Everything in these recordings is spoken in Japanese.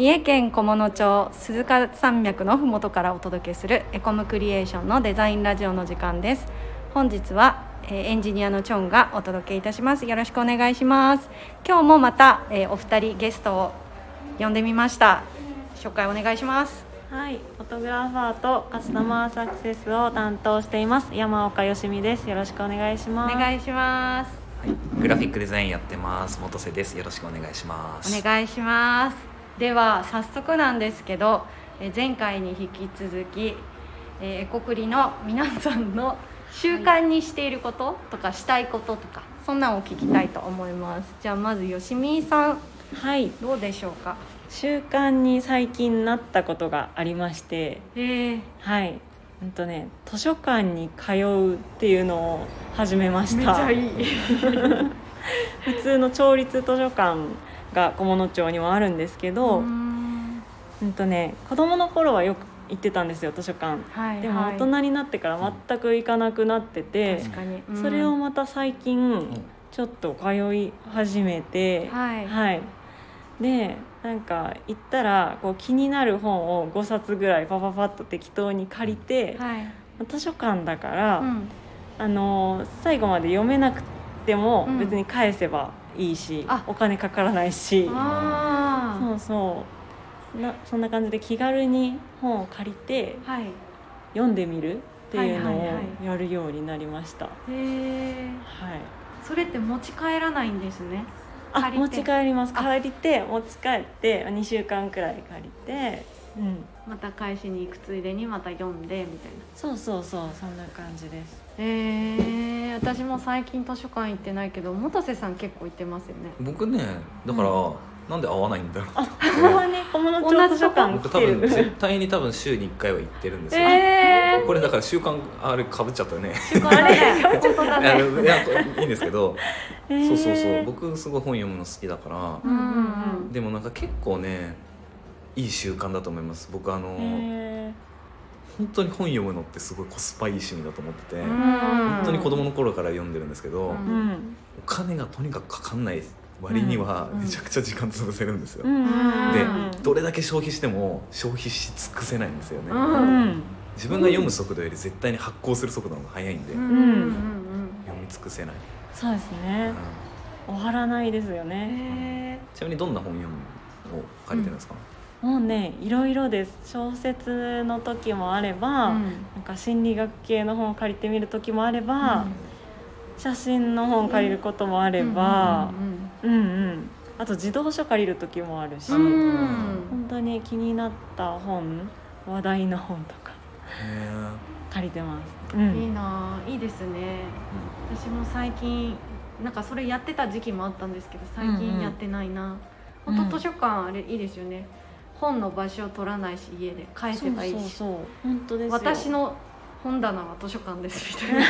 三重県菰野町鈴鹿山脈のふもとからお届けするエコムクリエーションのデザインラジオの時間です。本日は、えーエンジニアのチョンがお届けいたします。よろしくお願いします。今日もまた、えーお二人ゲストを呼んでみました。紹介お願いします。はい、フォトグラファーとカスタマーサクセスを担当しています。山岡よしみです。よろしくお願いしおます。願いします。グラフィックデザインやってます。元瀬です。よろしくお願いします。お願いしますでは早速なんですけどえー前回に引き続き、えーエコクリの皆さんの習慣にしていることとかしたいこととかそんなんを聞きたいと思います。じゃあまずよしみさんはい、どうでしょうか？習慣に最近なったことがありまして、えー、はい、うんとね、図書館に通うっていうのを始めました。めっちゃいい。普通の町立図書館が菰野町にもあるんですけど、ううんんとね、子供の頃はよく行ってたんですよ図書館。はいでもはい大人になってから全く行かなくなってて、確かに、うん。それをまた最近ちょっと通い始めて、はい。でなんか行ったらこう気になる本を5冊ぐらいパパパッと適当に借りて、はい。図書館だから、うん。あの最後まで読めなくてもうん。別に返せばいいし、あ。お金かからないし。あそうそう。なそんな感じで気軽に本を借りてあはい。読んでみるっていうのをはいはいはい。やるようになりました。へえはい。それって持ち帰らないんですね。あ持ち帰ります。あ。借りて持ち帰って2週間くらい借りて、うん、また返しに行くついでにまた読んでみたいな。そうそうそうそんな感じです。えー、私も最近図書館行ってないけど元瀬さん結構行ってますよね。僕ねだから、なんで合わないんだろう。あね小物町図書館僕多分絶対に多分週に1回は行ってるんですよ、えこれだから習慣あれかぶっちゃったよね。ー、あれ？本当だね。いやいいんですけど、へー。そうそうそう。僕すごい本読むの好きだから。うんうんうん。でもなんか結構ねいい習慣だと思います。僕あのへ本当に本読むのってすごいコスパいい趣味だと思ってて、うん。本当に子供の頃から読んでるんですけど、お金がとにかくかかんない割にはうん。めちゃくちゃ時間潰せるんですよ、でうん。どれだけ消費しても消費し尽くせないんですよね、自分が読む速度より絶対に発行する速度の方が速いんで、読み尽くせない、そうですね。うん。終わらないですようん。ねえちなみにどんな本読むを借りてるんですか、もうねいろいろです。小説の時もあれば、ーなんか心理学系の本を借りてみる時もあれば、写真の本借りることもあれば、うんうんあと自動書借りる時もあるし、うん。うんうん本当に気になった本話題の本とかへ借りてます、ううん。いいん、なあいいですね。私も最近なんかそれやってた時期もあったんですけど最近やってないな、うん。本当図書館あれいいですよね本の場所を取らないし家で返せばいいし。そうそうそう。本当ですよ。私の本棚は図書館ですみたいな。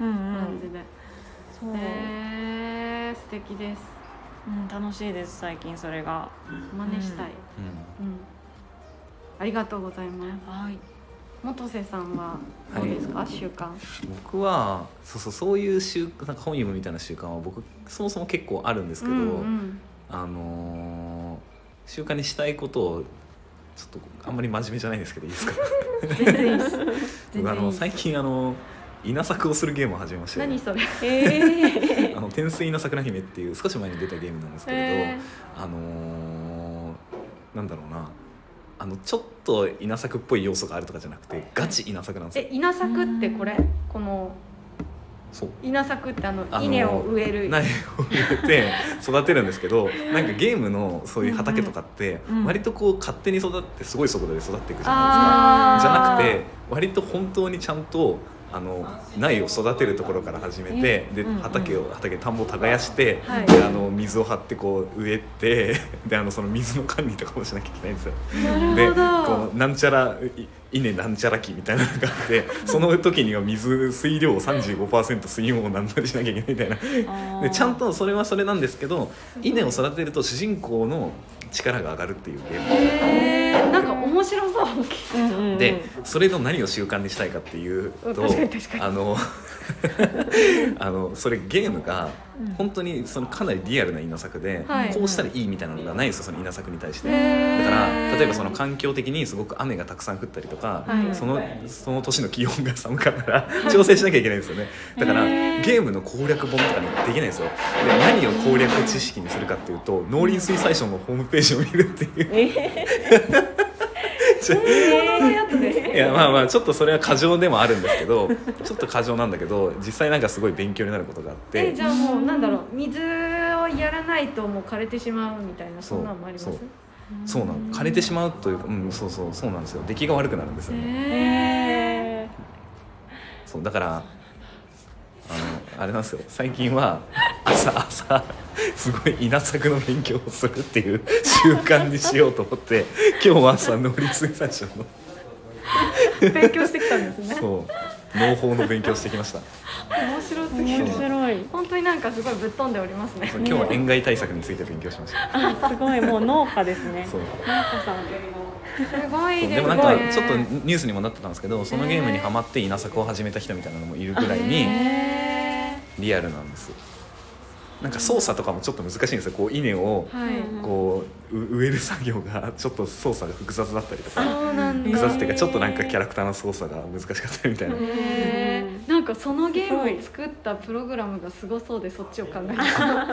うんうん。感じで、そう、えー、素敵です。うん、楽しいです最近それが。真似したい、うん。うん。ありがとうございます。はい。元瀬さんはどうですか、習慣。僕はそうそうそういう習なんか本読むみたいな習慣は僕そもそも結構あるんですけど、うんうんあのー習慣にしたいことをちょっとあんまり真面目じゃないんですけどいいですか？僕あの最近あの稲作をするゲームを始めまして。何それ？えあの天水稲作な姫っていう少し前に出たゲームなんですけれど、えあのーなんだろうな。あのちょっと稲作っぽい要素があるとかじゃなくてガチ稲作なんですよ。え稲作ってこれ？この稲作ってあの稲を植える。苗を植えて育てるんですけど なんかゲームのそういう畑とかって割とこう勝手に育ってすごい速度で育っていくじゃないですか。じゃなくて割と本当にちゃんとあの苗を育てるところから始めてで畑を畑田んぼを耕して、はい。であの水を張ってこう植えてであのその水の管理とかもしなきゃいけないんですよ。でなるほど。こうなんちゃらい稲なんちゃら機みたいなのがあってその時には水水量を35%水温を何とかしなきゃいけないみたいな。ー。でちゃんとそれはそれなんですけど稲を育てると主人公の力が上がるっていうゲームへえなんか面白そう。でそれの何を習慣にしたいかっていうとうん確かに確かに。あの あのそれゲームがうん。本当にそのかなりリアルな稲作で、はい。こうしたらいいみたいなのがないんですよその稲作に対して。だから例えばその環境的にすごく雨がたくさん降ったりとか、はい。そのその年の気温が寒かったら調整しなきゃいけないんですよね。だからゲームの攻略本とかにできないんですよ。で何を攻略知識にするかっていうと農林水産省のホームページを見るっていうのやつですいやまあまあちょっとそれは過剰でもあるんですけどちょっと過剰なんだけど実際なんかすごい勉強になることがあって。えじゃあもうなんだろう水をやらないともう枯れてしまうみたいなそんなのもあります？そう。なの枯れてしまうというかうんそうそうそうなんですよ。出来が悪くなるんですよね、そうだからあのあれなんですよ。最近は朝朝すごい稲作の勉強をするっていう習慣にしようと思って今日は朝農林水産省の。ー勉強してきたんですね。そう。農法の勉強してきました。面白すぎ面る白い。本当になんかすごいぶっ飛んでおりますね。今日は塩害対策について勉強しました。あすごい。もう農家ですね。そう。農家さん。すごいですね。でもなんかちょっとニュースにもなってたんですけどそのゲームにハマって稲作を始めた人みたいなのもいるぐらいにへリアルなんですなんか操作とかもちょっと難しいんですよ。こう稲をーはい。こうう植える作業がちょっと操作が複雑だったりとか。複雑っていうかちょっとなんかキャラクターの操作が難しかったりみたいな。なんかそのゲームを作ったプログラムがすごそうでそっちを考えた。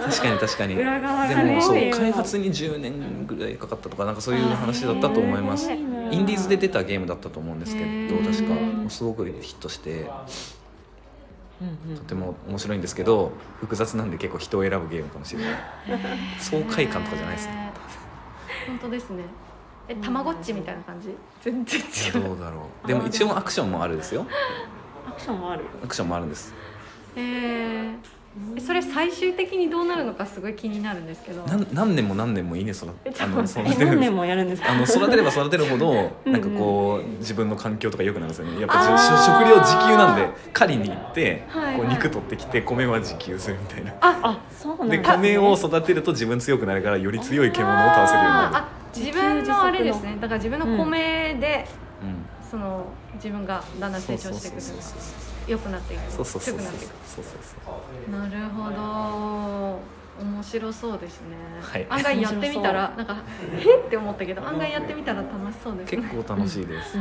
確かに確かに。でもそう開発に10年ぐらいかかったとかなんかそういう話だったと思います。インディーズで出たゲームだったと思うんですけへどー。確か。すごくヒットしてうんうん。とても面白いんですけど複雑なんで結構人を選ぶゲームかもしれない。爽快感とかじゃないですね。本当ですね。えたまごっちみたいな感じ？全然違う。どうだろう。でも一応アクションもあるですよ。アクションもある。アクションもあるんです。へー。えそれ最終的にどうなるのかすごい気になるんですけど。何年も何年も稲育えてあの育えてる。何年もやるんですか？あの育てれば育てるほどうんなんかこう自分の環境とか良くなるんですよね。やっぱ食料自給なんで狩りに行ってはいはい。こう肉取ってきて米は自給するみたいな。あそうなんで米を育てると自分強くなるからより強い獣を倒せるようになる。あーあ自分のあれですね。だから自分の米で、うん。その自分がだんだん成長していくそうそうそう良くなっていく。強くなっていくなるほど。面白そうですね、はい。案外やってみたら なんかえって思ったけど案外やってみたら楽しそうですね。結構楽しいです、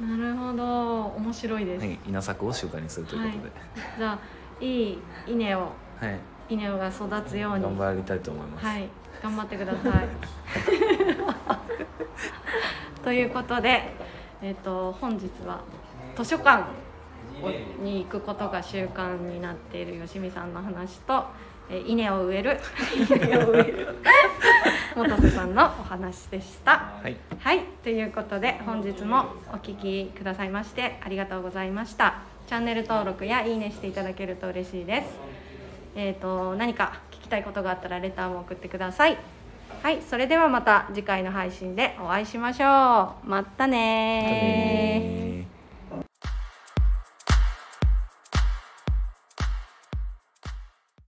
うん。なるほど。面白いです、はい、稲作を習慣にするということで、じゃあいい稲をはい。稲が育つように。頑張りたいと思います、はい。頑張ってください。ということで、えっと本日は図書館に行くことが習慣になっている吉見さんの話と、えー稲を植える本瀬さんのお話でした。はいはい、ということで本日もお聞きくださいましてありがとうございました。チャンネル登録やいいねしていただけると嬉しいです。えっ、と何か聞きたいことがあったらレターも送ってください。はい、それではまた次回の配信でお会いしましょう。またね